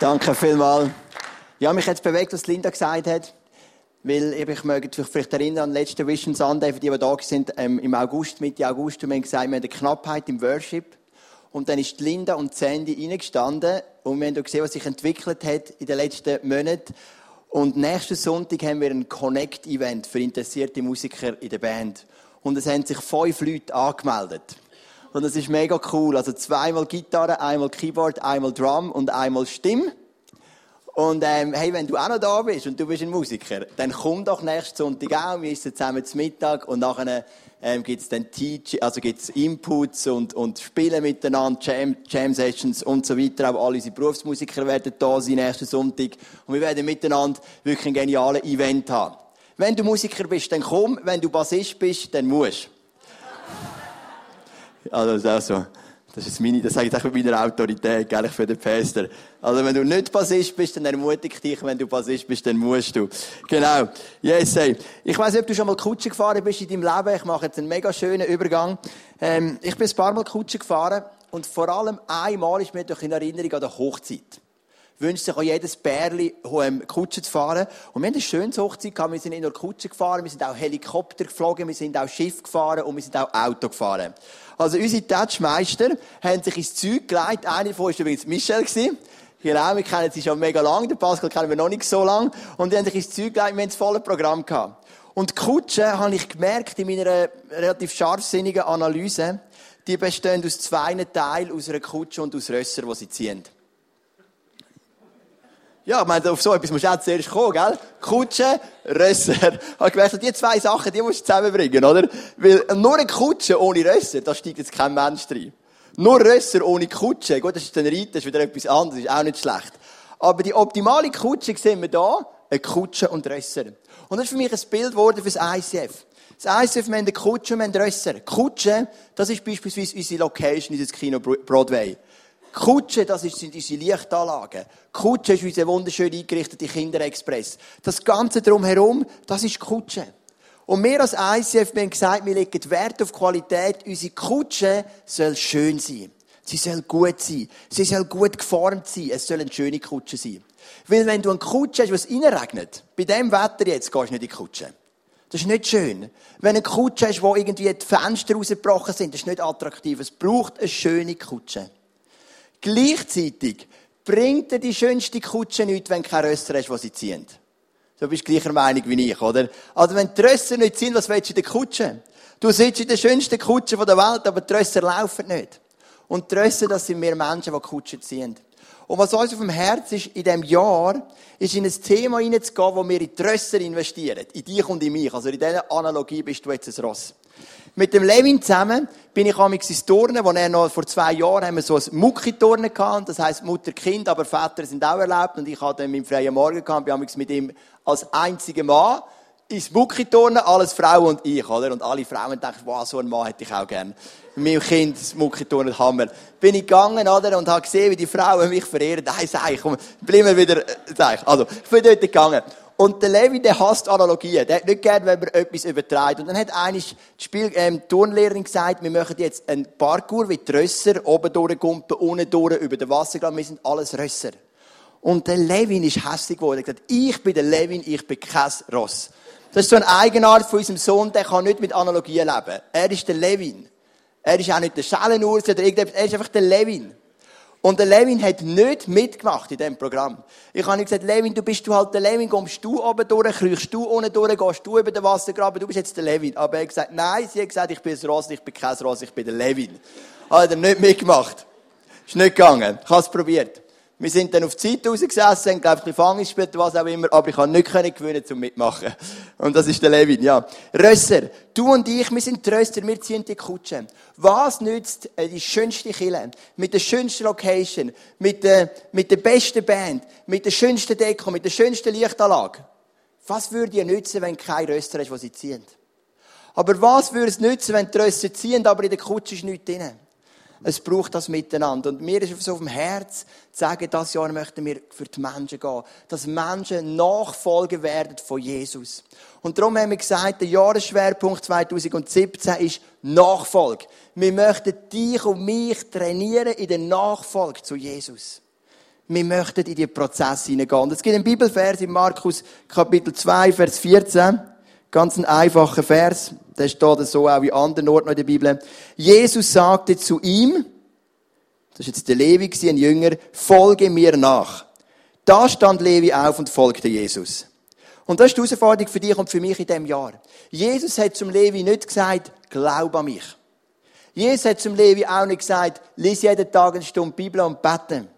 Danke vielmals. Ja, mich jetzt bewegt, was Linda gesagt hat. Weil ich möchte mich vielleicht erinnern an den letzten Vision Sunday, für die, die da sind, ähm, im August, Mitte August, und wir haben gesagt, wir haben eine Knappheit im Worship. Und dann ist Linda und Sandy reingestanden und wir haben gesehen, was sich entwickelt hat in den letzten Monaten. Und nächsten Sonntag haben wir ein Connect-Event für interessierte Musiker in der Band. Und es haben sich fünf Leute angemeldet. Und das ist mega cool. Also zweimal Gitarre, einmal Keyboard, einmal Drum und einmal Stimme. Und ähm, hey, wenn du auch noch da bist und du bist ein Musiker, dann komm doch nächsten Sonntag auch. Wir essen zusammen zum Mittag und nachher ähm, gibt es dann Teach, also gibt's Inputs und, und Spielen miteinander, Jam, Jam Sessions und so weiter. Auch alle unsere Berufsmusiker werden da sein nächsten Sonntag. Und wir werden miteinander wirklich ein geniales Event haben. Wenn du Musiker bist, dann komm. Wenn du Bassist bist, dann musst. Also, ist auch so. Das ist meine, das sage ich auch mit meiner Autorität, gell, für den Pastor. Also, wenn du nicht Bassist bist, dann ermutige ich dich. Wenn du Bassist bist, dann musst du. Genau. Yes, hey. Ich weiss nicht, ob du schon mal Kutsche gefahren bist in deinem Leben. Ich mache jetzt einen mega schönen Übergang. Ähm, ich bin ein paar Mal Kutsche gefahren. Und vor allem einmal ist mir doch in Erinnerung an der Hochzeit wünscht sich auch jedes Bärli, ähm, Kutsche zu fahren. Und wir haben eine schöne Hochzeit gehabt. Wir sind nicht nur Kutsche gefahren, wir sind auch Helikopter geflogen, wir sind auch Schiff gefahren und wir sind auch Auto gefahren. Also unsere Touchmeister haben sich ins Zeug gelegt. Einer von uns war übrigens Michel. Genau, wir kennen sie schon mega lang. Den Pascal kennen wir noch nicht so lang. Und die haben sich ins Zeug gelegt. Wir haben das volle Programm gehabt. Und Kutsche, habe ich gemerkt in meiner relativ scharfsinnigen Analyse, die bestehen aus zwei Teilen, aus einer Kutsche und aus Rösser, die sie ziehen. Ja, ich meine, auf so etwas musst du auch zuerst kommen, gell? Kutsche, Rösser. Ich gemerkt, die zwei Sachen, die musst du zusammenbringen, oder? Weil nur eine Kutsche ohne Rösser, da steigt jetzt kein Mensch rein. Nur Rösser ohne Kutsche, gut, das ist dann Reiten, das ist wieder etwas anderes, ist auch nicht schlecht. Aber die optimale Kutsche sehen wir da, eine Kutsche und Rösser. Und das ist für mich ein Bild geworden für das ICF. Das ICF, wir haben eine Kutsche und wir haben Rösser. Kutsche, das ist beispielsweise unsere Location, dieses Kino Broadway. Kutsche, das sind unsere Lichtanlagen. Kutsche ist unser wunderschön eingerichtete Kinderexpress. Das Ganze drumherum, das ist Kutsche. Und wir als ICF, wir haben gesagt, wir legen Wert auf Qualität. Unsere Kutsche soll schön sein. Sie soll gut sein. Sie soll gut geformt sein. Es soll eine schöne Kutsche sein. Weil wenn du eine Kutsche hast, was reinregnet, bei dem Wetter jetzt, gehst du nicht in die Kutsche. Das ist nicht schön. Wenn eine Kutsche hast, wo irgendwie die Fenster rausgebrochen sind, das ist nicht attraktiv. Es braucht eine schöne Kutsche. Gleichzeitig bringt dir die schönste Kutsche nichts, wenn du keine Rösser hast, die sie ziehen. Du bist gleicher Meinung wie ich, oder? Also wenn die Rösser nicht ziehen, was willst du in der Kutsche? Du sitzt in der schönsten Kutsche der Welt, aber die Rösser laufen nicht. Und die Rösser, das sind wir Menschen, die Kutschen ziehen. Und was uns auf dem Herz ist, in diesem Jahr, ist in ein Thema hineinzugehen, wo wir in die Rösser investieren. In dich und in mich. Also in dieser Analogie bist du jetzt ein Ross. Mit dem Levin zusammen bin ich amigs ins Turnen, wo er noch vor zwei Jahren haben wir so ein Mucki-Turnen gehabt, das heisst Mutter-Kind, aber Väter sind auch erlaubt und ich hatte dann meinen freien Morgen gehabt, bin amigs mit ihm als einziger Mann ins Mucki-Turnen, alles Frauen und ich, oder? Und alle Frauen denken, wow, so einen Mann hätte ich auch gern. Mit meinem Kind, das Mucki-Turnen, Hammer. Bin ich gegangen, oder? Und habe gesehen, wie die Frauen mich verehren. Nein, sag ich, komm, bleib mir wieder, äh, sag ich. Also, ich bin dort gegangen. Und der Levi, der hasst Analogien. Der hat nicht gern, wenn man etwas übertreibt. Und dann hat eigentlich die, Spiel, ähm, Turnlehrerin gesagt, wir machen jetzt einen Parkour wie die Rösser, oben durchgumpen, unten durch, über den Wassergraben. Wir sind alles Rösser. Und der Levin ist hässlich geworden. Er hat gesagt, ich bin der Levin, ich bin kein Ross. Das ist so eine Eigenart von unserem Sohn, der kann nicht mit Analogien leben. Er ist der Levin. Er ist auch nicht der Schellenurs oder irgendetwas. Er ist einfach der Levin. Und der Levin hat nicht mitgemacht in diesem Programm. Ich habe ihm gesagt, Levin, du bist du halt der Levin, kommst du oben durch, kriechst du unten durch, gehst du über den Wassergraben, du bist jetzt der Levin. Aber er hat gesagt, nein, sie hat gesagt, ich bin ein Ross, ich bin kein Ross, ich bin der Levin. Hat er nicht mitgemacht. Ist nicht gegangen. Ich habe es probiert. Wir sind dann auf die Zeit rausgesessen, haben, glaube ich, ein Fang gespielt, was auch immer, aber ich habe nicht können gewinnen zum Mitmachen. Und das ist der Levin, ja. Rösser, du und ich, wir sind die wir ziehen die Kutsche. Was nützt äh, die schönste Kille, mit der schönsten Location, mit der, mit der besten Band, mit der schönsten Deko, mit der schönsten Lichtanlage? Was würde dir nützen, wenn keine Rösser hast, die sie ziehen? Aber was würde es nützen, wenn die Rösser ziehen, aber in der Kutsche ist nichts drin? Es braucht das miteinander. Und mir ist so auf dem Herz zu sagen, das Jahr möchten wir für die Menschen gehen. Dass Menschen Nachfolger werden von Jesus. Und darum haben wir gesagt, der Jahresschwerpunkt 2017 ist Nachfolge. Wir möchten dich und mich trainieren in der Nachfolge zu Jesus. wir möchten in die Prozesse hineingehen. Und es gibt einen Bibelvers in Markus Kapitel 2, Vers 14. Ganz ein einfacher Vers. Der steht so auch in anderen Orten in der Bibel. Jesus sagte zu ihm, das ist jetzt der Levi, ein Jünger, folge mir nach. Da stand Levi auf und folgte Jesus. Und das ist die Herausforderung für dich und für mich in diesem Jahr. Jesus hat zum Levi nicht gesagt, glaub an mich. Jesus hat zum Levi auch nicht gesagt, lies jeden Tag eine Stunde Bibel und beten.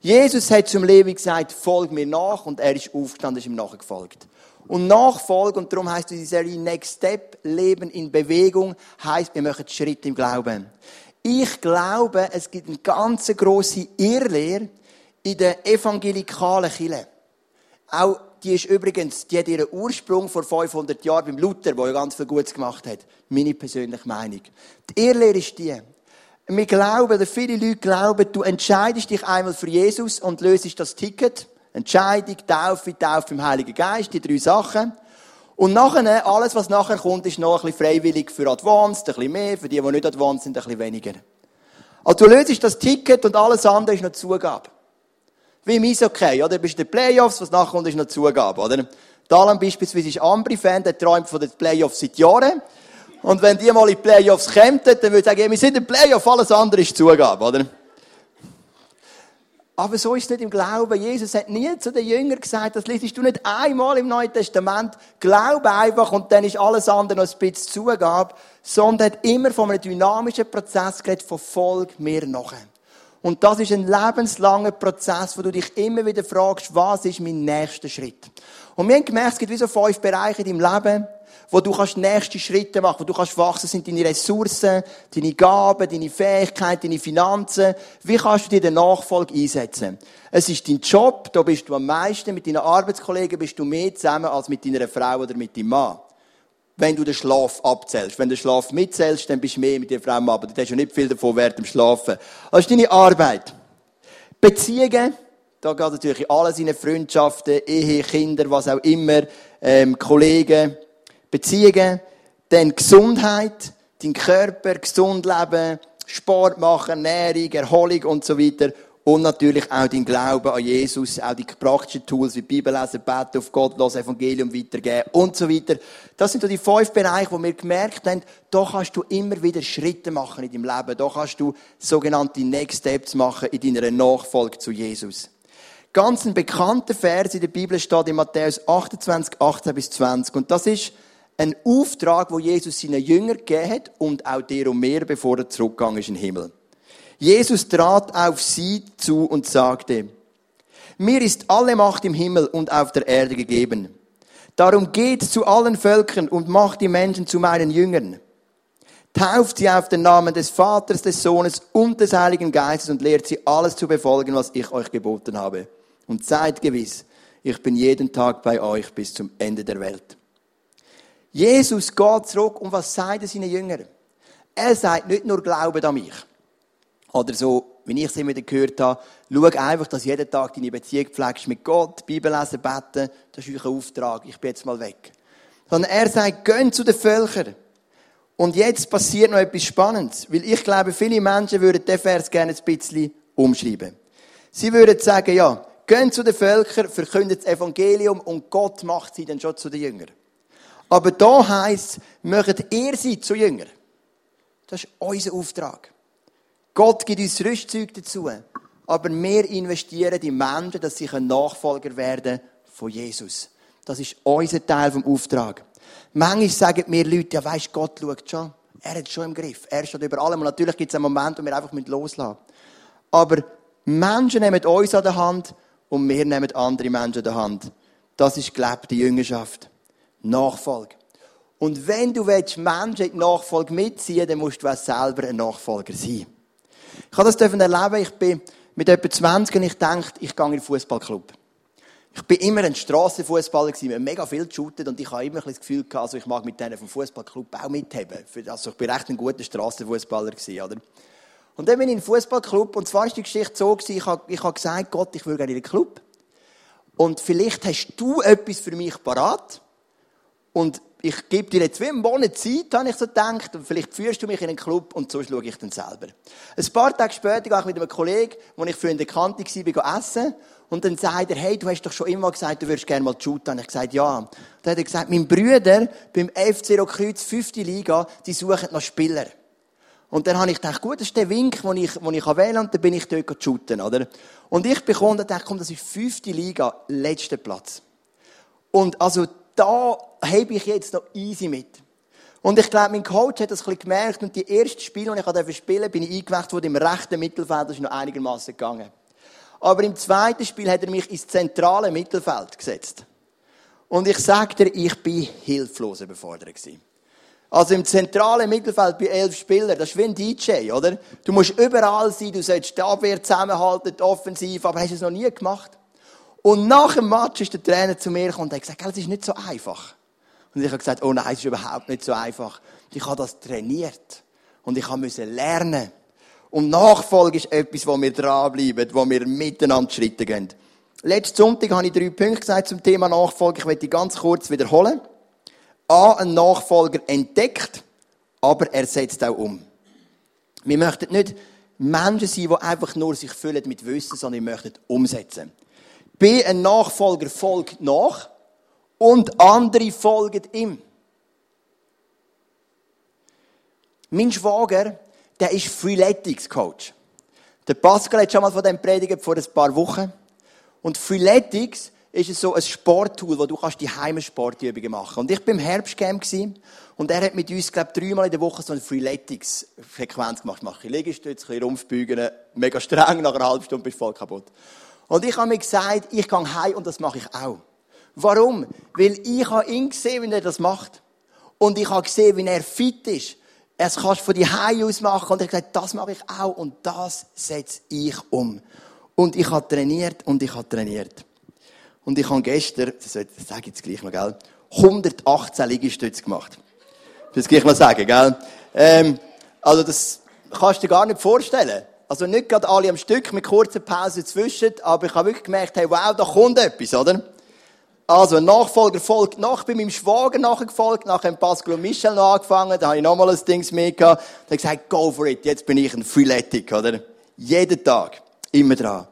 Jesus hat zum Levi gesagt, folg mir nach und er ist aufgestanden, ist ihm nachgefolgt. Und Nachfolge, und darum heißt diese Serie Next Step, Leben in Bewegung, heißt, wir machen Schritt im Glauben. Ich glaube, es gibt eine ganz grosse Irrlehre in der evangelikalen Kirche. Auch die ist übrigens, die hat ihren Ursprung vor 500 Jahren beim Luther, der ja ganz viel Gutes gemacht hat. Meine persönliche Meinung. Die Irrlehre ist die. Wir glauben, oder viele Leute glauben, du entscheidest dich einmal für Jesus und löst das Ticket. Entscheidung, Taufe, Taufe im Heiligen Geist, die drei Sachen. Und nachher, alles, was nachher kommt, ist noch ein bisschen freiwillig für Advanced, ein bisschen mehr, für die, die nicht Advanced sind, ein bisschen weniger. Also du löst das Ticket und alles andere ist noch Zugabe. Wie im Eishockey, oder? Du bist in den Playoffs, was nachher kommt, ist noch Zugabe, oder? Dalan beispielsweise ist Ambri-Fan, der träumt von den Playoffs seit Jahren. Und wenn die mal in die Playoffs kämen, dann würde ich sagen, wir sind in den Playoffs, alles andere ist Zugabe, oder? Aber so ist es nicht im Glauben. Jesus hat nie zu den Jüngern gesagt, das liest du nicht einmal im Neuen Testament. Glaube einfach und dann ist alles andere noch ein bisschen Zugabe. Sondern hat immer von einem dynamischen Prozess geredet, von Folg mir nachher. Und das ist ein lebenslanger Prozess, wo du dich immer wieder fragst, was ist mein nächster Schritt? Und wir haben gemerkt, es gibt wie so fünf Bereiche in deinem Leben wo du kannst nächste Schritte machen, wo du kannst wachsen, sind deine Ressourcen, deine Gaben, deine Fähigkeiten, deine Finanzen. Wie kannst du dir den Nachfolge einsetzen? Es ist dein Job, da bist du am meisten, mit deinen Arbeitskollegen bist du mehr zusammen als mit deiner Frau oder mit deinem Mann. Wenn du den Schlaf abzählst. Wenn du den Schlaf mitzählst, dann bist du mehr mit deiner Frau, aber du hast ja nicht viel davon während dem Schlafen. Das ist deine Arbeit. Beziehungen, da geht natürlich alles in Freundschaften, Ehe, Kinder, was auch immer, ähm, Kollegen, Beziehungen, dann Gesundheit, dein Körper, gesund leben, Sport machen, Ernährung, Erholung und so weiter. Und natürlich auch dein Glauben an Jesus, auch die praktischen Tools wie Bibel lesen, beten, auf Gott los, Evangelium weitergeben und so weiter. Das sind so die fünf Bereiche, wo wir gemerkt haben, da kannst du immer wieder Schritte machen in deinem Leben. Da kannst du sogenannte Next Steps machen in deiner Nachfolge zu Jesus. Ganz ein bekannter Vers in der Bibel steht in Matthäus 28, 18 bis 20. Und das ist, ein Auftrag, wo Jesus seinen Jünger gegeben hat und auch der und mehr, bevor er zurückgegangen ist in den Himmel. Jesus trat auf sie zu und sagte, mir ist alle Macht im Himmel und auf der Erde gegeben. Darum geht zu allen Völkern und macht die Menschen zu meinen Jüngern. Tauft sie auf den Namen des Vaters, des Sohnes und des Heiligen Geistes und lehrt sie alles zu befolgen, was ich euch geboten habe. Und seid gewiss, ich bin jeden Tag bei euch bis zum Ende der Welt. Jesus geht zurück und was sagt er seinen Jüngern? Er sagt nicht nur Glauben an mich. Oder so, wie ich es immer gehört habe, schau einfach, dass jeden Tag deine Beziehung pflegst mit Gott, Bibel lesen, beten, das ist euer Auftrag, ich bin jetzt mal weg. Sondern er sagt, geh zu den Völkern. Und jetzt passiert noch etwas Spannendes, weil ich glaube, viele Menschen würden den Vers gerne ein bisschen umschreiben. Sie würden sagen, ja, geh zu den Völkern, verkündet das Evangelium und Gott macht sie dann schon zu den Jüngern. Aber da heisst, möchtet ihr sie zu Jünger. Das ist unser Auftrag. Gott gibt uns Rüstzeug dazu. Aber wir investieren in Menschen, dass sie ein Nachfolger werden von Jesus. Das ist unser Teil vom Auftrag. Manchmal sagen mir Leute, ja weisst, Gott schaut schon. Er hat es schon im Griff. Er steht über allem. Und natürlich gibt es einen Moment, wo wir einfach loslassen müssen. Aber Menschen nehmen uns an der Hand und wir nehmen andere Menschen an der Hand. Das ist gelebte Jüngerschaft. Nachfolge. Und wenn du willst, Menschen in die Nachfolge mitziehen, dann musst du auch selber ein Nachfolger sein. Ich habe das erleben. Ich bin mit etwa 20 und ich dachte, ich gehe in den Fußballclub. Ich bin immer ein Strassenfußballer gewesen, wir haben mega viel geshootet und ich habe immer das Gefühl gehabt, also ich mag mit denen vom Fußballclub auch mitheben. Also ich bin recht ein guter Strassenfußballer oder? Und dann bin ich in den Fußballclub und zwar ist die Geschichte so gewesen, ich habe, ich habe gesagt, Gott, ich will gerne in den Club. Und vielleicht hast du etwas für mich parat. Und ich gebe dir jetzt wie einen Monat Zeit, habe ich so gedacht, und vielleicht führst du mich in einen Club und so schaue ich dann selber. Ein paar Tage später gehe ich mit einem Kollegen, wo ich früher in der Kante war, essen. Und dann sagt er, hey, du hast doch schon immer gesagt, du würdest gerne mal shooten. Und ich gesagt, ja. Dann hat er gesagt, mein Brüder beim FC Rokreuz, 5. Liga, die suchen noch Spieler. Und dann habe ich gedacht, gut, das ist der Wink, den ich, den ich wählen kann, und dann bin ich dort shooten, oder? Und ich bekomme dann gedacht, komm, das ist 5. Liga, letzter Platz. Und also, da habe ich jetzt noch easy mit. Und ich glaube, mein Coach hat das ein bisschen gemerkt, und die ersten Spiele, die ich spielen durfte, bin ich eingewechselt worden im rechten Mittelfeld, das ist noch einigermaßen gegangen. Aber im zweiten Spiel hat er mich ins zentrale Mittelfeld gesetzt. Und ich sage dir, ich bin hilflos überfordert gewesen. Also im zentralen Mittelfeld bei elf Spielern, das ist wie ein DJ, oder? Du musst überall sein, du sollst die Abwehr zusammenhalten, die Offensiv, aber hast du es noch nie gemacht? Und nach dem Match ist der Trainer zu mir gekommen und hat gesagt, es ist nicht so einfach. Und ich habe gesagt, oh nein, es ist überhaupt nicht so einfach. Ich habe das trainiert. Und ich musste lernen. Und Nachfolge ist etwas, wo wir dranbleiben, wo wir miteinander Schritte gehen. Letzten Sonntag habe ich drei Punkte gesagt zum Thema Nachfolge. Ich werde die ganz kurz wiederholen. A, ein Nachfolger entdeckt, aber er setzt auch um. Wir möchten nicht Menschen sein, die einfach nur sich füllen mit Wissen, sondern wir möchten umsetzen. B, ein Nachfolger folgt nach und andere folgen ihm. Mein Schwager, der ist Freeletics Coach. Der Pascal hat schon mal von dem predigt vor ein paar Wochen. Und Freeletics ist so ein Sporttool, wo du kannst die Heimsportübungen machen. Und ich bin im Herbstcamp und er hat mit uns, glaube ich, dreimal in der Woche so eine Freeletics-Frequenz gemacht. Mache ich Liegestütze, ein bisschen Rumpfbeugen, mega streng, nach einer halben Stunde bist du voll kaputt. Und ich habe mir gesagt, ich gehe heim und das mache ich auch. Warum? Weil ich habe ihn gesehen, wie er das macht. Und ich habe gesehen, wie er fit ist. Es kannst du von die Hause aus machen. Und er hat gesagt, das mache ich auch. Und das setze ich um. Und ich habe trainiert und ich habe trainiert. Und ich habe gestern, das sage ich jetzt gleich noch, gell, 118 Liegestütze gemacht. Das gleich mal sagen, gell. Ähm, also das kannst du dir gar nicht vorstellen. Also nicht gerade alle am Stück mit kurzer Pause zwischen, aber ich habe wirklich gemerkt, hey, wow, da kommt etwas, oder? Also, ein Nachfolger folgt nach, bei meinem Schwager nachgefolgt, nachher haben Pascal und Michel noch angefangen, da habe ich nochmal ein Ding mit gehabt, da gesagt, go for it, jetzt bin ich ein Freeletic, oder? Jeden Tag. Immer dran.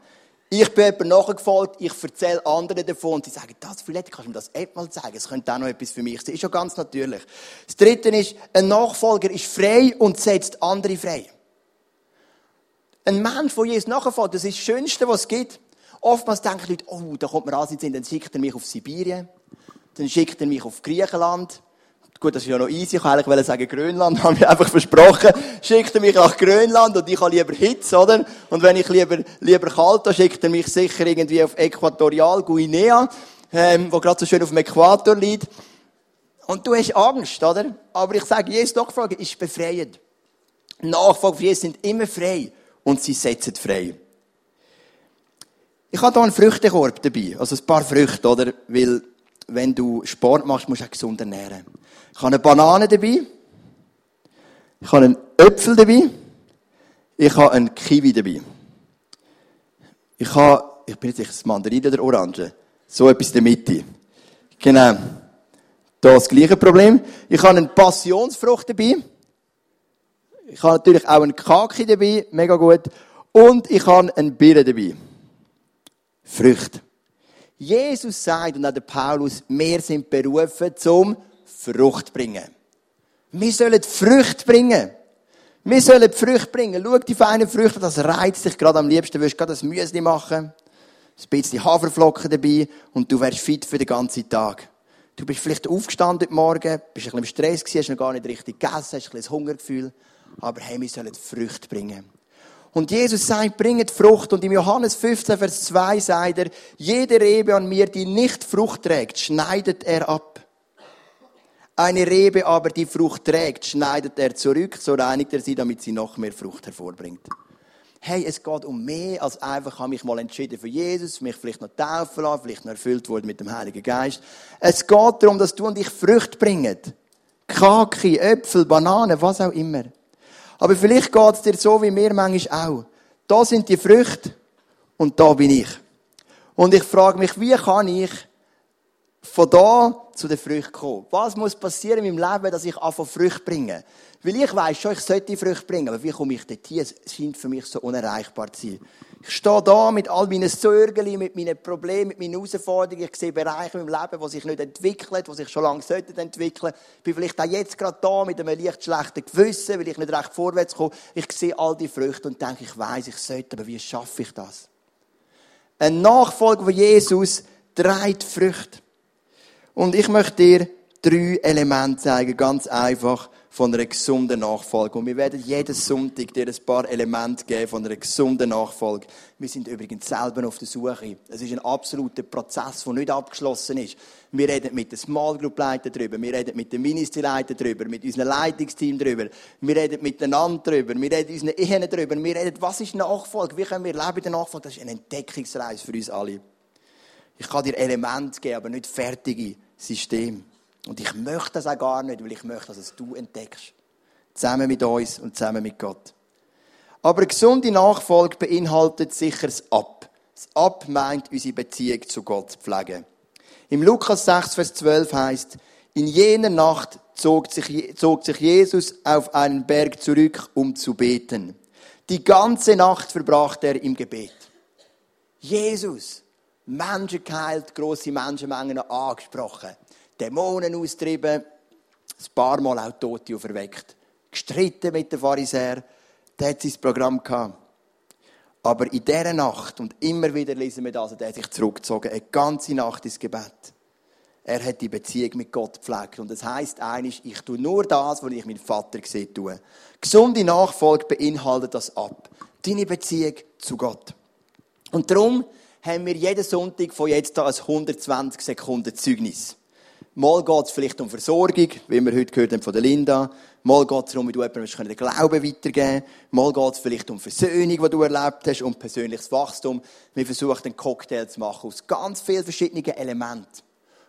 Ich bin jemand nachgefolgt, ich erzähle anderen davon und die sagen, das Freeletic, kannst du mir das App mal zeigen? Es könnte auch noch etwas für mich sein. Ist ja ganz natürlich. Das Dritte ist, ein Nachfolger ist frei und setzt andere frei. Ein Mensch, der Jesus nachfolgt, das ist das Schönste, was es gibt. Oftmals denken Leute, oh, da kommt mir an, dann schickt er mich auf Sibirien, dann schickt er mich auf Griechenland. Gut, das ist ja noch easy, ich wollte eigentlich sagen Grönland, habe ich einfach versprochen. Schickt er mich nach Grönland und ich habe lieber Hitze, oder? Und wenn ich lieber, lieber kalt habe, schickt er mich sicher irgendwie auf Äquatorial Guinea, ähm, wo gerade so schön auf dem Äquator liegt. Und du hast Angst, oder? Aber ich sage, Jesus Nachfolger ist befreiend. Nachfolger von Jesus sind immer frei und sie setzen frei. Ich habe hier einen Früchtekorb dabei. Also ein paar Früchte, oder? Weil, wenn du Sport machst, musst du auch gesund ernähren. Ich habe eine Banane dabei. Ich habe einen Äpfel dabei. Ich habe einen Kiwi dabei. Ich habe, ich bin jetzt das Mandarin oder Orange. So etwas in der Mitte. Genau. Da das gleiche Problem. Ich habe eine Passionsfrucht dabei. Ich habe natürlich auch einen Kaki dabei. Mega gut. Und ich habe einen Birne dabei. Früchte. Jesus sagt, und auch der Paulus, wir sind berufen zum Frucht bringen. Wir sollen Früchte bringen. Wir sollen Früchte bringen. Schau die feinen Früchte, das reizt dich gerade am liebsten. Du wirst gerade ein Müsli machen, ein bisschen Haferflocken dabei und du wärst fit für den ganzen Tag. Du bist vielleicht aufgestanden heute Morgen, bist ein bisschen im Stress gewesen, hast noch gar nicht richtig gegessen, hast ein bisschen Hungergefühl. Aber hey, wir sollen Früchte bringen. Und Jesus sagt, bringet Frucht. Und im Johannes 15, Vers 2 sagt er, jede Rebe an mir, die nicht Frucht trägt, schneidet er ab. Eine Rebe aber, die Frucht trägt, schneidet er zurück, so reinigt er sie, damit sie noch mehr Frucht hervorbringt. Hey, es geht um mehr als einfach, habe mich mal entschieden für Jesus, mich vielleicht noch taufen lassen, vielleicht noch erfüllt worden mit dem Heiligen Geist. Es geht darum, dass du und ich Frucht bringen. Kaki, Äpfel, Bananen, was auch immer. Aber vielleicht geht es dir so wie mir manchmal auch. Da sind die Früchte und da bin ich. Und ich frage mich, wie kann ich von da zu den Früchten kommen. Was muss passieren in meinem Leben, dass ich anfange Früchte bringe? Weil ich weiss schon, ich sollte Früchte bringen, aber wie komme ich dorthin? Es scheint für mich so unerreichbar zu sein. Ich stehe da mit all meinen Sorgen, mit meinen Problemen, mit meinen Herausforderungen. Ich sehe Bereiche meinem Leben, die sich nicht entwickeln, die sich schon lange sollten entwickeln. Ich bin vielleicht auch jetzt gerade da mit einem leicht schlechten Gewissen, weil ich nicht recht vorwärts komme. Ich sehe all die Früchte und denke, ich weiß, ich sollte, aber wie schaffe ich das? Ein Nachfolger von Jesus trägt Früchte. Und ich möchte dir drei Elemente zeigen, ganz einfach, von einer gesunden Nachfolge. Und wir werden jeden Sonntag dir ein paar Elemente geben von einer gesunden Nachfolge. Wir sind übrigens selber auf der Suche. Es ist ein absoluter Prozess, der nicht abgeschlossen ist. Wir reden mit den Small Group Leitern drüber, wir reden mit den Ministry Leitern drüber, mit unserem Leitungsteam drüber, wir reden miteinander drüber, wir reden unseren Ehen drüber, wir reden, was ist Nachfolge, wie können wir leben in der Nachfolge. Das ist eine Entdeckungsreise für uns alle. Ich kann dir Elemente geben, aber nicht fertige Systeme. Und ich möchte das auch gar nicht, weil ich möchte, dass es du entdeckst. Zusammen mit uns und zusammen mit Gott. Aber gesunde Nachfolge beinhaltet sicher das Ab. Das Ab meint, unsere Beziehung zu Gott pflegen. Im Lukas 6, Vers 12 heißt, in jener Nacht zog sich, zog sich Jesus auf einen Berg zurück, um zu beten. Die ganze Nacht verbrachte er im Gebet. Jesus, Menschen geheilt, grosse Menschenmengen angesprochen. Dämonen austrieben, ein paar Mal auch Tote auferweckt. Gestritten mit den Pharisäern, der hat sein Programm gehabt. Aber in dieser Nacht, und immer wieder lesen wir das, hat er sich zurückgezogen, eine ganze Nacht ins Gebet. Er hat die Beziehung mit Gott gepflegt. Und das heisst eigentlich, ich tue nur das, was ich meinen Vater gesehen tue. Gesunde Nachfolge beinhaltet das ab. Deine Beziehung zu Gott. Und darum haben wir jeden Sonntag von jetzt an ein 120 Sekunden Zeugnis. Mal geht es vielleicht um Versorgung, wie wir heute gehört haben von der Linda. Mal geht es darum, wie du jemandem den Glauben weitergeben kannst. Mal geht es vielleicht um Versöhnung, die du erlebt hast, um persönliches Wachstum. Wir versuchen einen Cocktail zu machen aus ganz vielen verschiedenen Elementen,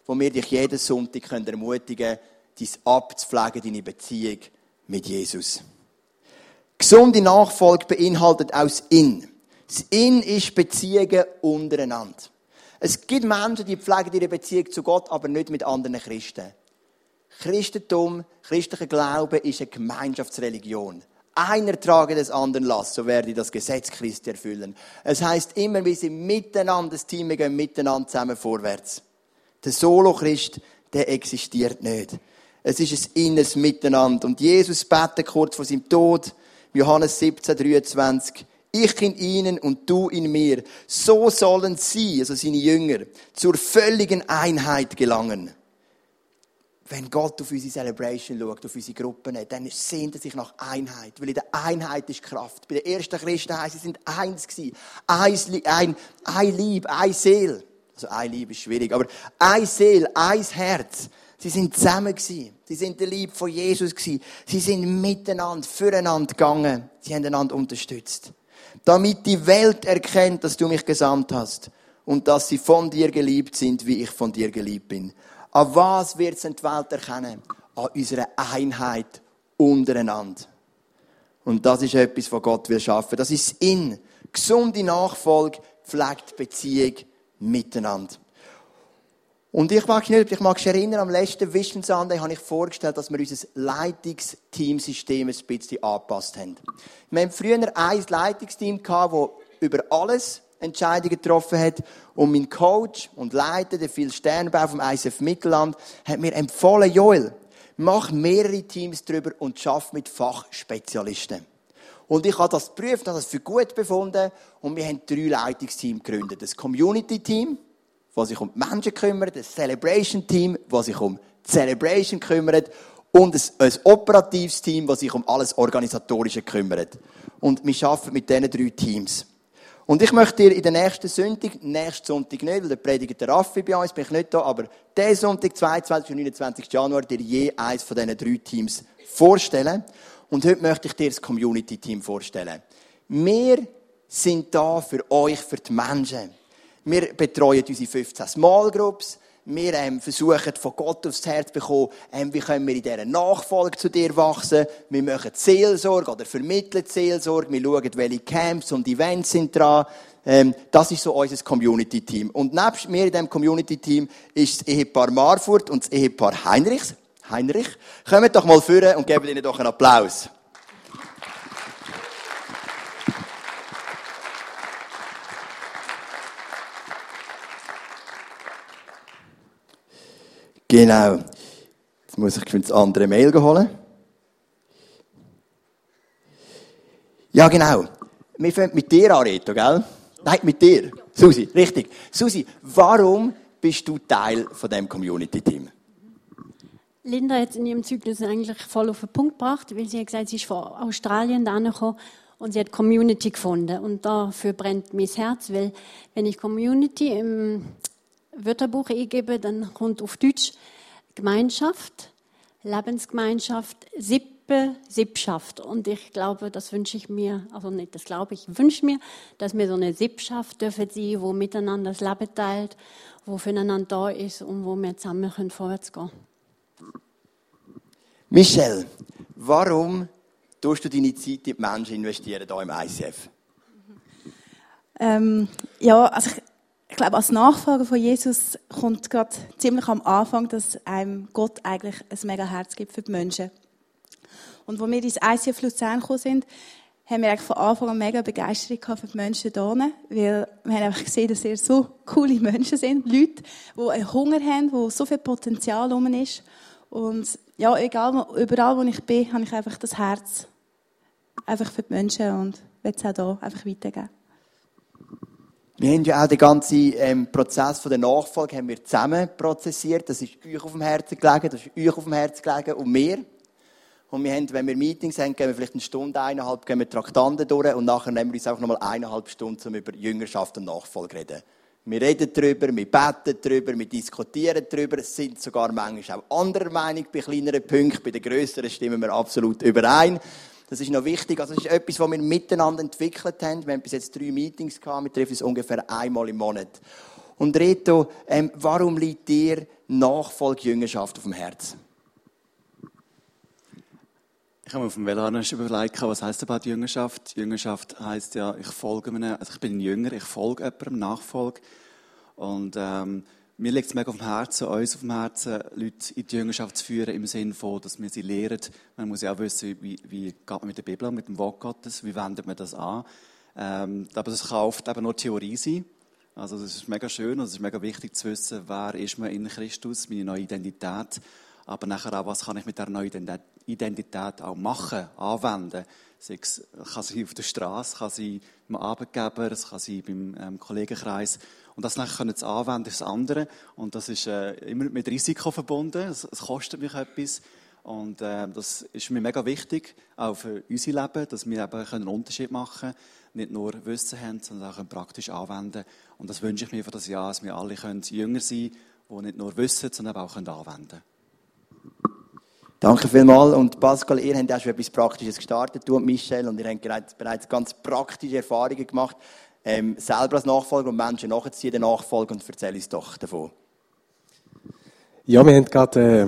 wo wir dich jeden Sonntag ermutigen können, dein abzupflegen, deine Beziehung mit Jesus. Gesunde Nachfolge beinhaltet auch das In. Das In ist Beziehungen untereinander. Es gibt Menschen, die pflegen ihre Beziehung zu Gott, aber nicht mit anderen Christen. Christentum, christlicher Glaube ist eine Gemeinschaftsreligion. Einer trage des anderen Last, so werde ich das Gesetz Christi erfüllen. Es heißt immer, wir sind miteinander, das Team, wir gehen miteinander zusammen vorwärts. Der Solo-Christ, der existiert nicht. Es ist ein inneres Miteinander. Und Jesus betet kurz vor seinem Tod, Johannes 17, 23, ich in ihnen und du in mir. So sollen sie, also seine Jünger, zur völligen Einheit gelangen. Wenn Gott auf unsere Celebration schaut, auf unsere Gruppen, dann sehnt er sich nach Einheit. Weil in der Einheit ist Kraft. Bei den ersten Christen heisst, sie sind eins gewesen. Ein, ein, ein Lieb, ein Seel. Also ein Lieb ist schwierig, aber ein Seel, ein Herz. Sie sind zusammen gewesen. Sie sind der Lieb von Jesus gewesen. Sie sind miteinander, füreinander gegangen. Sie haben einander unterstützt damit die Welt erkennt, dass du mich gesandt hast und dass sie von dir geliebt sind, wie ich von dir geliebt bin. An was wird die Welt erkennen? An unserer Einheit untereinander. Und das ist etwas, was Gott will schaffen. Das ist in gesunde Nachfolge pflegt Beziehung miteinander. Und ich mag nicht, ich mag mich erinnern, am letzten Vision Sunday habe ich vorgestellt, dass wir unser Leitungsteamsystem ein bisschen angepasst haben. Wir haben früher ein Leitungsteam gehabt, das über alles Entscheidungen getroffen hat. Und mein Coach und Leiter, der Phil Sternbau vom ISF Mittelland, hat mir empfohlen, Joel, mach mehrere Teams drüber und schaff mit Fachspezialisten. Und ich habe das geprüft, habe das für gut befunden und wir haben drei Leitungsteams gegründet. Das Community-Team, was sich um die Menschen kümmert, ein Celebration Team, was sich um die Celebration kümmert und ein, ein operatives Team, das sich um alles Organisatorische kümmert. Und wir arbeiten mit diesen drei Teams. Und ich möchte dir in der nächsten Sonntag, nächsten Sonntag nicht, weil der predigt der Raffi bei uns, bin ich nicht da, aber diesen Sonntag, 22. und 29. Januar, dir je eins von diesen drei Teams vorstellen. Und heute möchte ich dir das Community-Team vorstellen. Wir sind da für euch, für die Menschen. Wir betreuen unsere 15 Small Groups. wir ähm, versuchen von Gott aufs Herz zu bekommen, ähm, wie können wir in dieser Nachfolge zu dir wachsen. Wir machen Seelsorge oder vermitteln Seelsorge. Wir schauen, welche Camps und Events sind dran. Ähm, das ist so unser Community-Team. Und nebst mir in diesem Community-Team ist das Ehepaar Marfurt und das Ehepaar Heinrichs. Heinrich. Kommt doch mal führen und gebt ihnen doch einen Applaus. Genau. Jetzt muss ich das andere Mail holen. Ja, genau. Wir fangen mit dir an, Reto, gell? Nein, mit dir. Susi, richtig. Susi, warum bist du Teil von dem Community-Team? Linda hat in ihrem Zyklus eigentlich voll auf den Punkt gebracht, weil sie hat gesagt, sie ist von Australien da gekommen und sie hat Community gefunden. Und dafür brennt mein Herz, weil wenn ich Community im Wörterbuch eingebe, dann kommt auf Deutsch Gemeinschaft, Lebensgemeinschaft, Sippe, Sippschaft. Und ich glaube, das wünsche ich mir, also nicht das glaube ich, wünsche mir, dass wir so eine Sippschaft dürfen sie, wo miteinander das Leben teilt, wo füreinander da ist und wo wir zusammen vorwärts gehen können. Michelle, warum tust du deine Zeit in die Menschen investieren hier im ICF? Ähm, ja, also ich, ich, glaube, als Nachfolger von Jesus kommt gerade ziemlich am Anfang, dass einem Gott eigentlich ein mega Herz gibt für die Menschen. Und als wir ins ICF Luzern gekommen sind, haben wir eigentlich von Anfang an mega Begeisterung für die Menschen hier, weil wir haben einfach gesehen, dass ihr so coole Menschen sind, Leute, die einen Hunger haben, wo so viel Potenzial rum ist. Und ja, egal, überall wo ich bin, habe ich einfach das Herz einfach für die Menschen und will es auch hier einfach weitergeben. Wir haben ja auch den ganzen ähm, Prozess von der Nachfolge haben wir zusammen prozessiert. Das ist euch auf dem Herzen gelegen, das ist euch auf dem Herzen gelegen und mir. Und wir haben, wenn wir Meetings haben, gehen wir vielleicht eine Stunde, eineinhalb, gehen wir Traktanten durch und nachher nehmen wir uns auch nochmal eineinhalb Stunden, um über Jüngerschaft und Nachfolge zu reden. Wir reden darüber, wir beten darüber, wir diskutieren darüber. Es sind sogar manchmal auch anderer Meinung bei kleineren Punkten. Bei den grösseren stimmen wir absolut überein. Das ist noch wichtig. Also, das ist etwas, was wir miteinander entwickelt haben. Wir haben bis jetzt drei Meetings gehabt. Wir treffen uns ungefähr einmal im Monat. Und Reto, ähm, warum liegt dir Nachfolge Jüngerschaft auf dem Herzen? Ich habe mir auf dem Velo überlegt, was heisst überhaupt Jüngerschaft? Jüngerschaft heisst ja, ich folge einem, also ich bin Jünger, ich folge jemandem, Nachfolge. Und ähm, mir liegt es mega auf dem Herzen, uns auf dem Herzen, Leute in die Jüngerschaft zu führen, im Sinne von, dass wir sie lehren. Man muss ja auch wissen, wie, wie geht man mit der Bibel, mit dem Wort Gottes, wie wendet man das an. Ähm, aber das kann oft eben nur Theorie sein. Also das ist mega schön und es ist mega wichtig zu wissen, wer ist man in Christus, meine neue Identität. Aber nachher auch, was kann ich mit der neuen Identität auch machen, anwenden. Sei es, kann sie auf der Straße, kann sie beim Arbeitgeber, es kann sie beim ähm, Kollegenkreis. Und das nachher können sie anwenden das andere. Und das ist äh, immer mit Risiko verbunden. Es, es kostet mich etwas. Und äh, das ist mir mega wichtig, auch für unser Leben, dass wir eben einen Unterschied machen können. Nicht nur Wissen haben, sondern auch praktisch anwenden Und das wünsche ich mir für das Jahr, dass wir alle können jünger sein können, die nicht nur wissen, sondern auch anwenden können. Danke vielmals. Und Pascal, ihr habt auch schon etwas Praktisches gestartet, du und Michelle, und ihr habt bereits ganz praktische Erfahrungen gemacht, ähm, selber als Nachfolger und Menschen nachzuziehen, den Nachfolger, und erzähl uns doch davon. Ja, wir haben gerade, äh,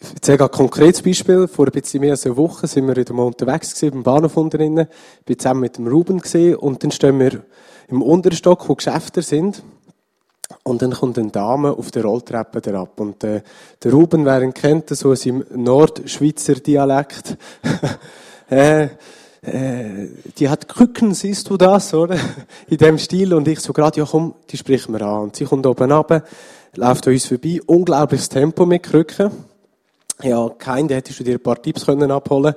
ich erzähle gerade ein konkretes Beispiel. Vor ein bisschen mehr als einer Woche sind wir wieder mal unterwegs gewesen, beim Bahnhof unten drinnen. Ich bin zusammen mit dem Ruben gesehen, und dann stehen wir im unteren Stock, wo Geschäfte sind. Und dann kommt eine Dame auf der Rolltreppe herab. Und äh, der Ruben, wer ihn kennt, so aus im Nordschweizer Dialekt, äh, äh, die hat Krücken, siehst du das, oder? In dem Stil. Und ich so gerade, ja komm, die spricht mir an. Und sie kommt oben runter, läuft an uns vorbei, unglaubliches Tempo mit Krücken. Ja, kein, der hättest du dir ein paar Tipps können abholen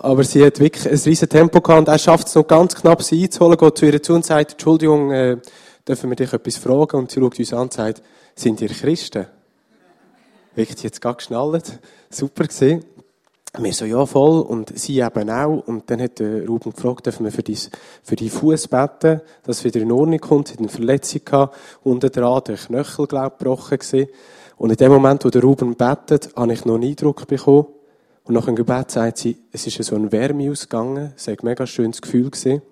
aber sie hat wirklich ein riesen Tempo gehabt und er schafft es noch ganz knapp, sie einzuholen, geht zu ihr zu und sagt, Entschuldigung, äh, dürfen wir dich etwas fragen? Und sie schaut uns an und sagt, sind ihr Christen? Wirklich jetzt gar geschnallt. Super gesehen. Wir so, ja, voll. Und sie eben auch. Und dann hat der Ruben gefragt, dürfen wir für dein, für deinen Fuß beten, dass es wieder in Ordnung kommt. Sie hat eine Verletzung gehabt. Unten dran der Knöchel, glaub gebrochen gewesen. Und in dem Moment, wo der Ruben betet, habe ich noch einen Eindruck bekommen. Und nach dem Gebet sagt sie, es ist so eine Wärme ausgegangen. Es war ein mega schönes Gefühl gewesen.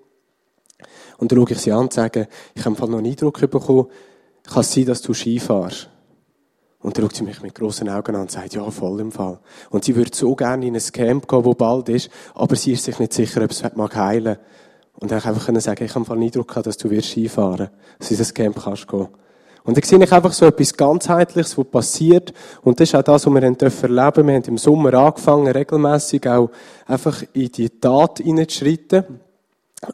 Und dann schaue ich sie an und sage, ich habe noch einen Eindruck bekommen, kann es sein, dass du Ski fährst? Und dann schaut sie mich mit grossen Augen an und sagt, ja, voll im Fall. Und sie würde so gerne in ein Camp gehen, wo bald ist, aber sie ist sich nicht sicher, ob es mag heilen. Und dann einfach können sagen, ich habe den Eindruck gehabt, dass du wirst Skifahren, dass du in das Camp kannst gehen. Und dann sehe ich einfach so etwas ganzheitliches, was passiert. Und das ist auch das, was wir erleben dürfen Wir haben im Sommer angefangen, regelmäßig auch einfach in die Tat hineinzuschreiten.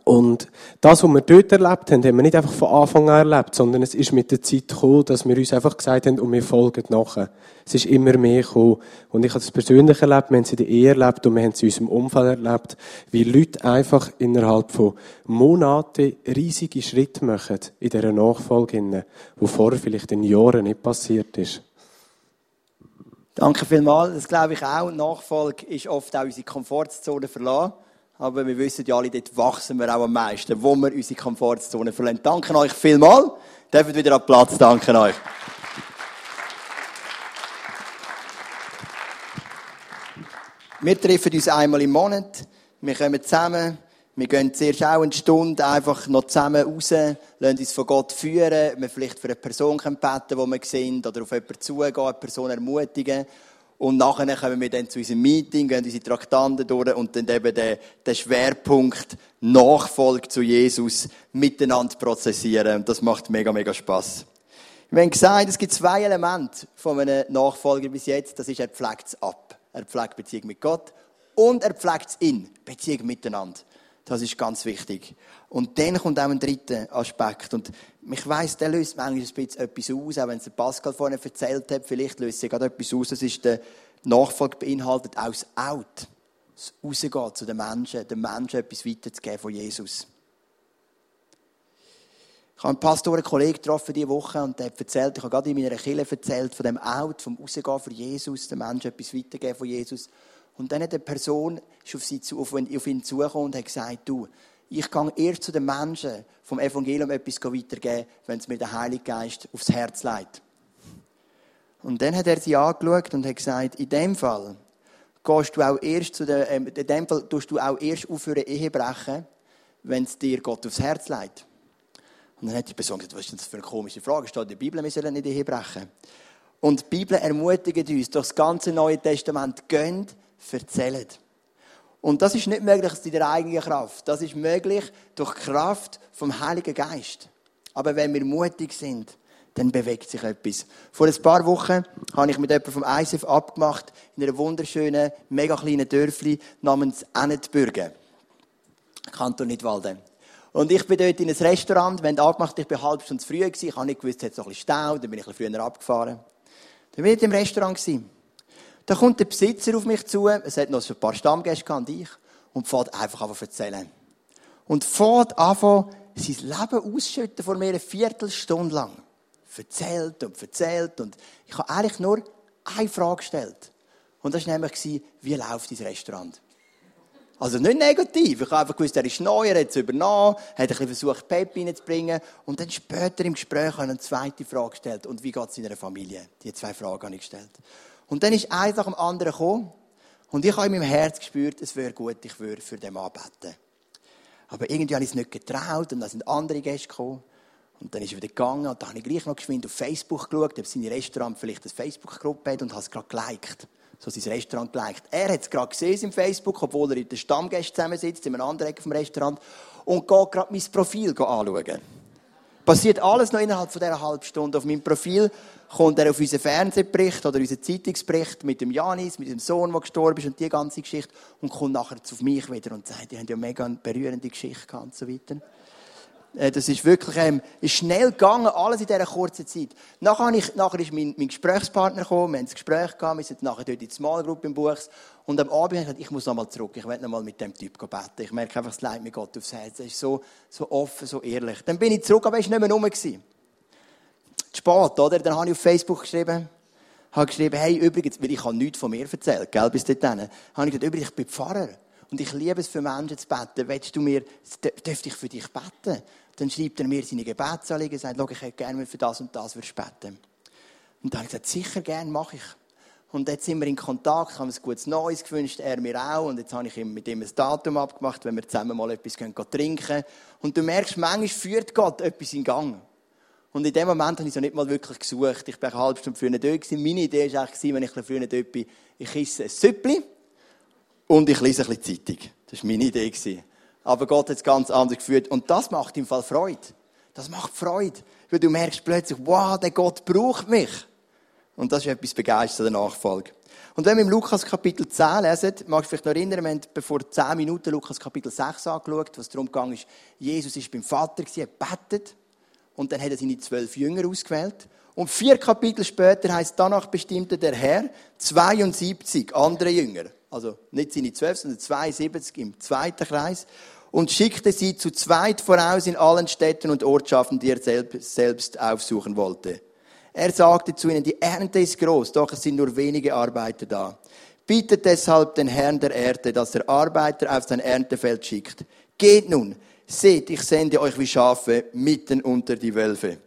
Und das, was wir dort erlebt haben, haben wir nicht einfach von Anfang an erlebt, sondern es ist mit der Zeit gekommen, dass wir uns einfach gesagt haben, und wir folgen nachher. Es ist immer mehr gekommen. Und ich habe es persönlich erlebt, wir haben es in der Ehe erlebt und wir haben es in unserem Umfeld erlebt, wie Leute einfach innerhalb von Monaten riesige Schritte machen in dieser Nachfolge, wo vorher vielleicht in Jahren nicht passiert ist. Danke vielmals. Das glaube ich auch. Nachfolge ist oft auch unsere Komfortzone verlassen. Aber wir wissen ja alle, dort wachsen wir auch am meisten, wo wir unsere Komfortzone verlassen. Danke euch vielmals. Dürft wieder an Platz. Danke euch. Wir treffen uns einmal im Monat. Wir kommen zusammen. Wir gehen zuerst auch eine Stunde einfach noch zusammen raus, lassen uns von Gott führen. Wir vielleicht für eine Person beten, die wir sehen, oder auf jemanden zugehen, eine Person ermutigen. Und nachher kommen wir dann zu unserem Meeting, gehen unsere Traktanten durch und dann eben den, den Schwerpunkt Nachfolge zu Jesus miteinander prozessieren. Und das macht mega, mega Spass. Wir haben gesagt, es gibt zwei Elemente von einem Nachfolger bis jetzt. Das ist, er pflegt es ab. Er pflegt Beziehung mit Gott und er pflegt es in. Beziehung miteinander. Das ist ganz wichtig. Und dann kommt auch ein dritter Aspekt. Und ich weiss, der löst manchmal ein bisschen etwas aus, auch wenn es Pascal vorhin erzählt hat, vielleicht löst er gerade etwas aus. Das ist der Nachfolge beinhaltet auch das Out. Das Rausgehen zu den Menschen, den Menschen etwas weiterzugeben von Jesus. Ich habe einen Pastor, einen Kollegen getroffen diese Woche und der hat erzählt, ich habe gerade in meiner Kirche erzählt von dem Out, vom Rausgehen für Jesus, den Menschen etwas weitergeben von Jesus. Und dann hat eine Person auf, sie zu, auf ihn zugekommen und hat gesagt, du, ich gehe erst zu den Menschen vom Evangelium etwas weitergeben, wenn es mir der Heilige Geist aufs Herz legt. Und dann hat er sie angeschaut und hat gesagt, in dem Fall gehst du auch erst zu der, äh, in dem Fall tust du auch erst aufhören, Ehe brechen, wenn es dir Gott aufs Herz legt. Und dann hat die Person gesagt, was ist das für eine komische Frage? Steht in der Bibel, wir sollen nicht Ehe brechen. Und die Bibel ermutigt uns, durch das ganze Neue Testament, gönnt, erzählt. Und das ist nicht möglich aus deiner eigenen Kraft. Das ist möglich durch die Kraft vom Heiligen Geist. Aber wenn wir mutig sind, dann bewegt sich etwas. Vor ein paar Wochen habe ich mit jemandem vom ISF abgemacht, in einer wunderschönen, mega kleinen Dörfli namens Ennetbürgen. Kanton Nidwalden. Und ich bin dort in einem Restaurant, haben abgemacht, ich bin halb Stunde zu früh gewesen, ich habe nicht gewusst, es hat noch ein bisschen Stau, dann bin ich ein bisschen früher abgefahren. Dann bin ich im Restaurant gewesen. Da kommt der Besitzer auf mich zu, es hat noch ein paar Stammgäste gehabt und ich, und fährt einfach an zu erzählen. Und fährt an, sein Leben ausschütten vor mir eine Viertelstunde lang. Erzählt und erzählt und ich habe eigentlich nur eine Frage gestellt. Und das war nämlich, wie läuft dein Restaurant? Also nicht negativ. Ich habe einfach gewusst, er ist neu, er hat es übernommen, hat ein bisschen versucht, Pep reinzubringen. Und dann später im Gespräch habe ich eine zweite Frage gestellt. Und wie geht es in der Familie? Die zwei Fragen habe ich gestellt. Und dann ist eins nach dem anderen gekommen. Und ich habe in meinem Herz gespürt, es wäre gut, ich würde für den Mann beten. Aber irgendwie habe ich es nicht getraut und dann sind andere Gäste gekommen. Und dann ist er wieder gegangen und dann habe ich gleich noch geschwind auf Facebook geschaut, ob seine Restaurant vielleicht eine Facebook-Gruppe hat und habe es gerade geliked. So sein Restaurant geliked. Er hat es gerade gesehen im Facebook, obwohl er in der Stammgäste zusammensitzt, in einem anderen Ecke vom Restaurant und geht gerade mein Profil anschauen. Passiert alles noch innerhalb von dieser halben Stunde. Auf meinem Profil kommt er auf unseren Fernsehbericht oder unseren Zeitungsbericht mit dem Janis, mit dem Sohn, der gestorben ist und die ganze Geschichte und kommt nachher auf mich wieder und sagt, die haben ja mega eine berührende Geschichte gehabt und so weiter. Äh, das ist wirklich ähm, ist schnell gegangen, alles in dieser kurzen Zeit. Nachher, ich, nachher ist mein, mein Gesprächspartner gekommen, wir haben ein Gespräch gehabt, wir sind nachher dort in die Small Group im Buchs und am Abend habe ich gesagt, ich muss nochmal zurück, ich werde nochmal mit dem Typ beten. Ich merke einfach, es leidet mir Gott aufs Herz. Er ist so, so offen, so ehrlich. Dann bin ich zurück, aber er war nicht mehr rum. Spät, oder? Dann habe ich auf Facebook geschrieben, habe geschrieben, hey, übrigens, weil ich habe nichts von mir erzählt, gell, bis dahin, habe ich gesagt, übrigens, ich bin Pfarrer. Und ich liebe es, für Menschen zu beten. Willst du mir, dürfte ich für dich beten? Dann schreibt er mir seine Gebetsanliegen sagt, ich hätte gerne für das und das beten. Und dann habe ich gesagt, sicher gerne, mache ich. Und jetzt sind wir in Kontakt, haben uns gutes Neues gewünscht, er mir auch. Und jetzt habe ich mit ihm ein Datum abgemacht, wenn wir zusammen mal etwas trinken können. Und du merkst, manchmal führt Gott etwas in Gang. Und in dem Moment habe ich so nicht mal wirklich gesucht. Ich bin eine halbe Stunde früher dort gewesen. Meine Idee war eigentlich, wenn ich früher dort bin, ich esse ein Süppli und ich lese ein bisschen Zeitung. Das war meine Idee. Aber Gott hat es ganz anders geführt. Und das macht im Fall Freude. Das macht Freude. Weil du merkst plötzlich, wow, der Gott braucht mich. Und das ist etwas begeisternde Nachfolge. Und wenn wir im Lukas Kapitel 10 lesen, magst du vielleicht noch erinnern, wir haben bevor 10 Minuten Lukas Kapitel 6 angeschaut, was darum ging, Jesus ist beim Vater gewesen, hat betet. Und dann hat er seine zwölf Jünger ausgewählt. Und vier Kapitel später heißt danach bestimmte der Herr 72 andere Jünger. Also nicht seine zwölf, sondern 72 im zweiten Kreis. Und schickte sie zu zweit voraus in allen Städten und Ortschaften, die er selbst aufsuchen wollte. Er sagte zu ihnen, die Ernte ist groß, doch es sind nur wenige Arbeiter da. Bittet deshalb den Herrn der Erde, dass er Arbeiter auf sein Erntefeld schickt. Geht nun, seht, ich sende euch wie Schafe mitten unter die Wölfe.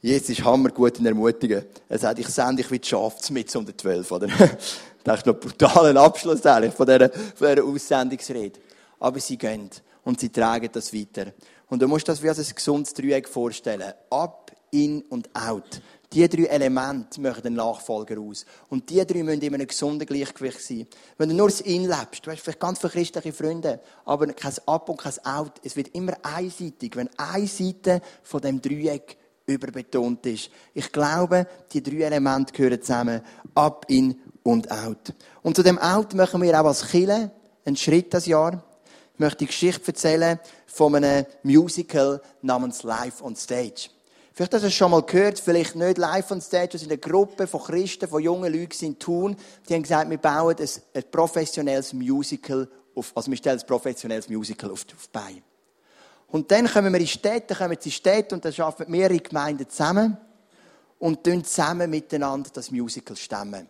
Jesus ist hammergut in Ermutigen. Er sagt, ich sende dich wie die Schafe mit unter die Wölfe, oder? das ist noch ein brutaler Abschluss eigentlich von dieser, von dieser Aussendungsrede. Aber sie gehen und sie tragen das weiter. Und du musst das wie als ein gesundes Dreieck vorstellen. Ab, in und out. Die drei Elemente machen den Nachfolger aus. Und die drei müssen in einem gesunden Gleichgewicht sein. Wenn du nur das In lebst, du hast vielleicht ganz viele christliche Freunde, aber kein Ab und kein Out. Es wird immer einseitig, wenn eine Seite von dem Dreieck überbetont ist. Ich glaube, die drei Elemente gehören zusammen. Ab, In und Out. Und zu dem Out machen wir auch als Kille einen Schritt das Jahr. Ich möchte die Geschichte erzählen von einem Musical namens Live on Stage. Vielleicht hast du es schon mal gehört, vielleicht nicht live on stage. Das sind eine Gruppe von Christen, von jungen Leuten in Thun. Die haben gesagt, wir bauen ein, ein professionelles Musical auf, also wir stellen ein professionelles Musical auf, auf Beine. Und dann kommen wir in Städte, kommen sie in Städte und dann arbeiten mehrere Gemeinden zusammen und tun zusammen miteinander das Musical stemmen.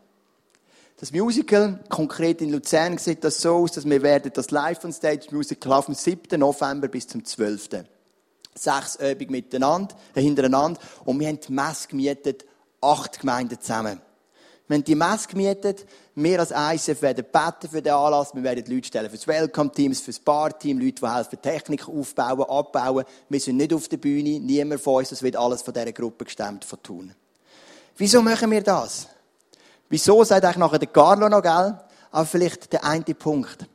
Das Musical, konkret in Luzern, sieht das so aus, dass wir werden das Live on Stage Musical vom 7. November bis zum 12 sechs Übungen miteinander, äh, hintereinander. Und wir haben die Messe gemietet, acht Gemeinden zusammen. Wir haben die Messe gemietet. Wir als ICF werden beten für den Anlass. Wir werden Leute stellen fürs Welcome-Team, fürs Bar-Team, Leute, die helfen, Technik aufbauen, abbauen. Wir sind nicht auf der Bühne, niemand von uns. Das wird alles von dieser Gruppe gestemmt, von tun. Wieso machen wir das? Wieso sagt eigentlich nachher der Carlo noch, gell? Aber vielleicht der eine Punkt.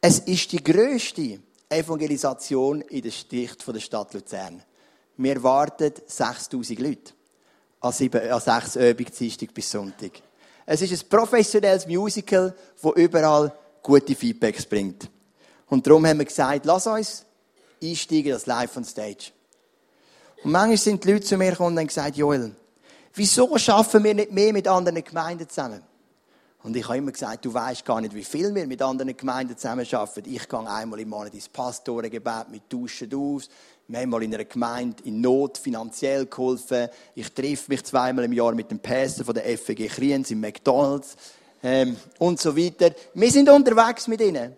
Es ist die grösste Evangelisation in der Sticht der Stadt Luzern. Wir warten 6000 Leute an, sechs Übungen, Dienstag bis Sonntag. Es ist ein professionelles Musical, das überall gute Feedbacks bringt. Und darum haben wir gesagt, lass uns einsteigen, das Live on Stage. Und manchmal sind die Leute zu mir gekommen und haben gesagt, Joel, wieso schaffen wir nicht mehr mit anderen Gemeinden zusammen? Und ich habe immer gesagt, du weißt gar nicht, wie viel wir mit anderen Gemeinden zusammenarbeiten. Ich gehe einmal im Monat ins Pastorengebet mit Duschen aus. Wir haben mal in einer Gemeinde in Not finanziell geholfen. Ich treffe mich zweimal im Jahr mit dem Pastor von der FG Kriens im McDonalds ähm, und so weiter. Wir sind unterwegs mit ihnen.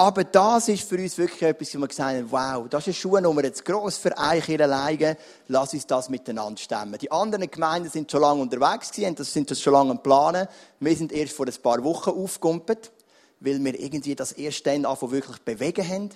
Aber das ist für uns wirklich etwas, wo wir gesagt haben, wow, das ist eine Schuhnummer jetzt gross für euch ihr alleine. Lass uns das miteinander stemmen. Die anderen Gemeinden sind schon lange unterwegs gewesen, das sind schon lange am Planen. Wir sind erst vor ein paar Wochen aufgekumpelt, weil wir irgendwie das erst dann anfangen wirklich bewegen haben.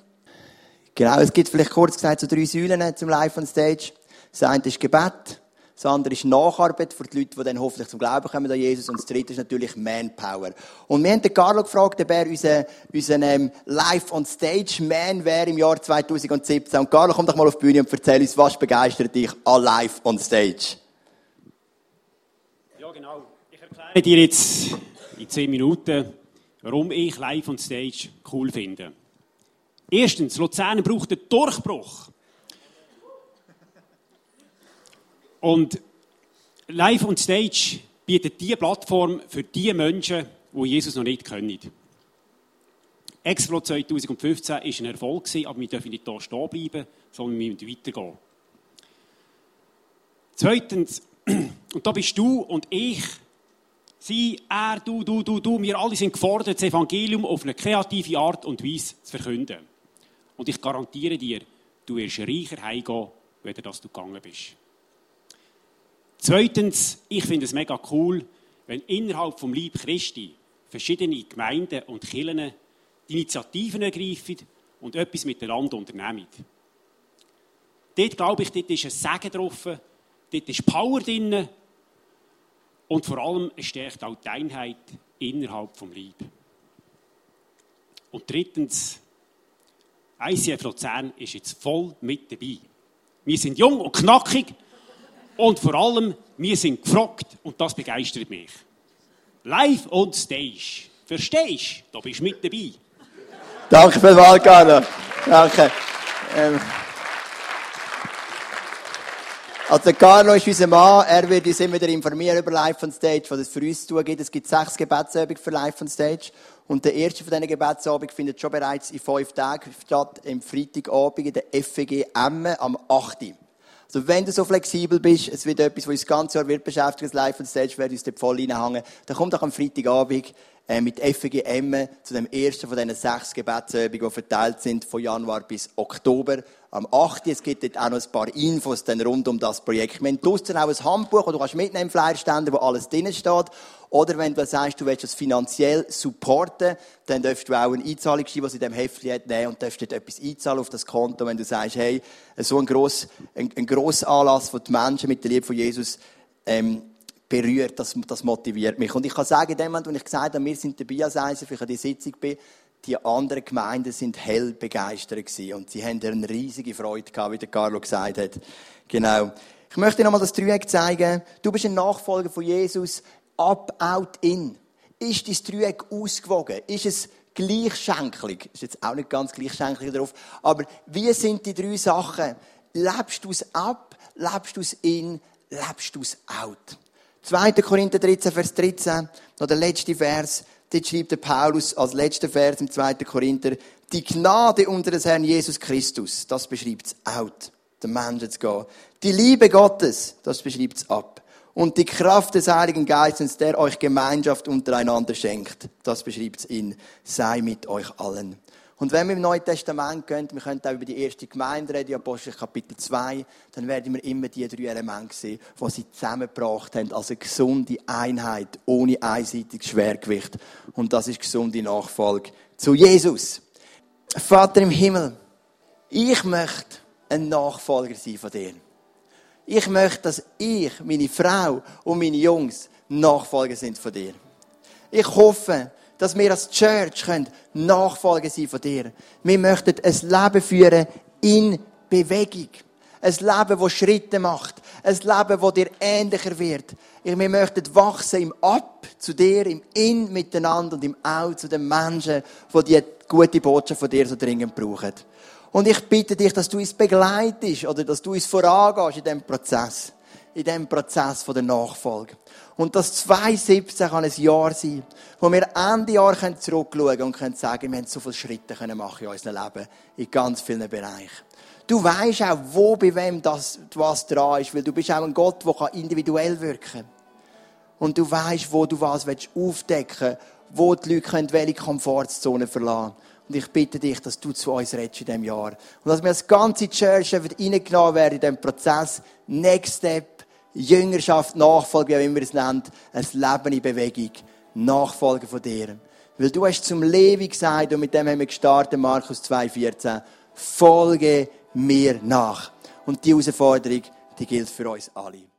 Genau, es gibt vielleicht kurz gesagt so drei Säulen zum Live on Stage. Das eine ist Gebet. Das andere ist Nacharbeit für die Leute, die dann hoffentlich zum Glauben kommen an Jesus. Und das dritte ist natürlich Manpower. Und wir haben den Carlo gefragt, ob er unser, unser ähm, Live-on-Stage-Man wäre im Jahr 2017. Und Carlo, komm doch mal auf die Bühne und erzähl uns, was begeistert dich an Live-on-Stage? Ja, genau. Ich erkläre dir jetzt in zehn Minuten, warum ich Live-on-Stage cool finde. Erstens, Luzern braucht einen Durchbruch. Und Live on Stage bietet die Plattform für die Menschen, die Jesus noch nicht kennen. Explo 2015 war ein Erfolg, aber wir dürfen nicht hier stehen bleiben, sondern wir müssen weitergehen. Zweitens, und da bist du und ich, sie, er, du, du, du, du, wir alle sind gefordert, das Evangelium auf eine kreative Art und Weise zu verkünden. Und ich garantiere dir, du wirst reicher heimgehen, wenn du gegangen bist. Zweitens, ich finde es mega cool, wenn innerhalb vom Lieb Christi verschiedene Gemeinden und Kirchen die Initiativen ergreifen und etwas miteinander unternehmen. Dort glaube ich, dort ist ein Segen drauf, dort ist Power drin und vor allem stärkt auch die Einheit innerhalb vom Leib. Und drittens, ICF Luzern ist jetzt voll mit dabei. Wir sind jung und knackig und vor allem, wir sind gefragt und das begeistert mich. Live on Stage. Verstehst du? Da bist du mit dabei. Danke vielmals, Carlo. Danke. Ähm. Also Carlo ist unser Mann. Er wird uns immer wieder informieren über Live on Stage, was es für uns zu tun gibt. Es gibt sechs Gebetsübungen für Live on Stage. Und der erste von diesen Gebetsabenden findet schon bereits in fünf Tagen statt, am Freitagabend in der FEG Emmen am 8. Also wenn du so flexibel bist, es wird etwas, was uns das ganze Jahr wird beschäftigen, das Live on Stage, werden uns dort voll reinhängen, dann komm doch am Freitagabend äh, mit Emmen zu dem ersten von diesen sechs Gebetsübungen, die verteilt sind von Januar bis Oktober am 8. Es gibt dort auch noch ein paar Infos dann rund um das Projekt. Wir haben draussen auch ein Handbuch, das du kannst mitnehmen, Flyerständer, wo alles drin steht. Oder wenn du sagst, du willst das finanziell supporten, dann darfst du auch eine Einzahlung schreiben, was in diesem Heftchen nehmen und darfst dort etwas einzahlen auf das Konto, wenn du sagst, hey, so ein gross, ein, ein grosser Anlass, wo die Menschen mit der Liebe von Jesus, ähm, berührt, das, das motiviert mich. Und ich kann sagen, in dem Moment, wo ich gesagt habe, wir sind dabei als ISF, ich an die Sitzung bin, die anderen Gemeinden sind hell begeistert. Und sie haben eine riesige Freude gehabt, wie der Carlo gesagt hat. Genau. Ich möchte dir nochmal das Dreieck zeigen. Du bist ein Nachfolger von Jesus up, out, in. Ist dein Dreieck ausgewogen? Ist es gleichschenklig? Ist jetzt auch nicht ganz gleichschenklig drauf. Aber wie sind die drei Sachen? Lebst du es ab? Lebst du es in? Lebst du es out? 2. Korinther 13, Vers 13, noch der letzte Vers. Dort schreibt der Paulus als letzter Vers im 2. Korinther, die Gnade unseres Herrn Jesus Christus, das beschreibt es out, den Menschen zu gehen. Die Liebe Gottes, das beschreibt es ab und die Kraft des Heiligen Geistes, der euch Gemeinschaft untereinander schenkt. Das beschreibt es in, sei mit euch allen. Und wenn wir im Neuen Testament gehen, wir können auch über die erste Gemeinde reden, Apostel Kapitel 2, dann werden wir immer die drei Elemente sehen, die sie zusammengebracht haben, als eine gesunde Einheit, ohne einseitiges Schwergewicht. Und das ist gesunde Nachfolge zu Jesus. Vater im Himmel, ich möchte ein Nachfolger sein von dir. Ich möchte, dass ich, meine Frau und meine Jungs Nachfolger sind von dir. Ich hoffe, dass wir als Church können Nachfolger sein von dir. Wir möchten ein Leben führen in Bewegung. Ein Leben, das Schritte macht. Ein Leben, das dir ähnlicher wird. Wir möchten wachsen im Ab zu dir, im In miteinander und im Out zu den Menschen, die die gute Botschaft von dir so dringend brauchen. Und ich bitte dich, dass du uns begleitest oder dass du uns vorangehst in diesem Prozess. In diesem Prozess der Nachfolge. Und das 2017 kann ein Jahr sein, wo wir Ende Jahr zurückschauen können und können sagen, wir haben so viele Schritte machen in unserem Leben. In ganz vielen Bereichen. Du weißt auch, wo bei wem das, was dran ist, weil du bist auch ein Gott, der individuell wirken kann. Und du weißt, wo du was aufdecken willst, wo die Leute welche Komfortzone verlassen können. Und ich bitte dich, dass du zu uns redest in diesem Jahr. Und dass wir als ganze Church reingenommen werden in diesem Prozess. Next Step, Jüngerschaft, Nachfolge, wie immer es nennt. Ein Leben in Bewegung. Nachfolge von dir. Weil du hast zum Levi gesagt, und mit dem haben wir gestartet, Markus 2,14. Folge mir nach. Und die Herausforderung, die gilt für uns alle.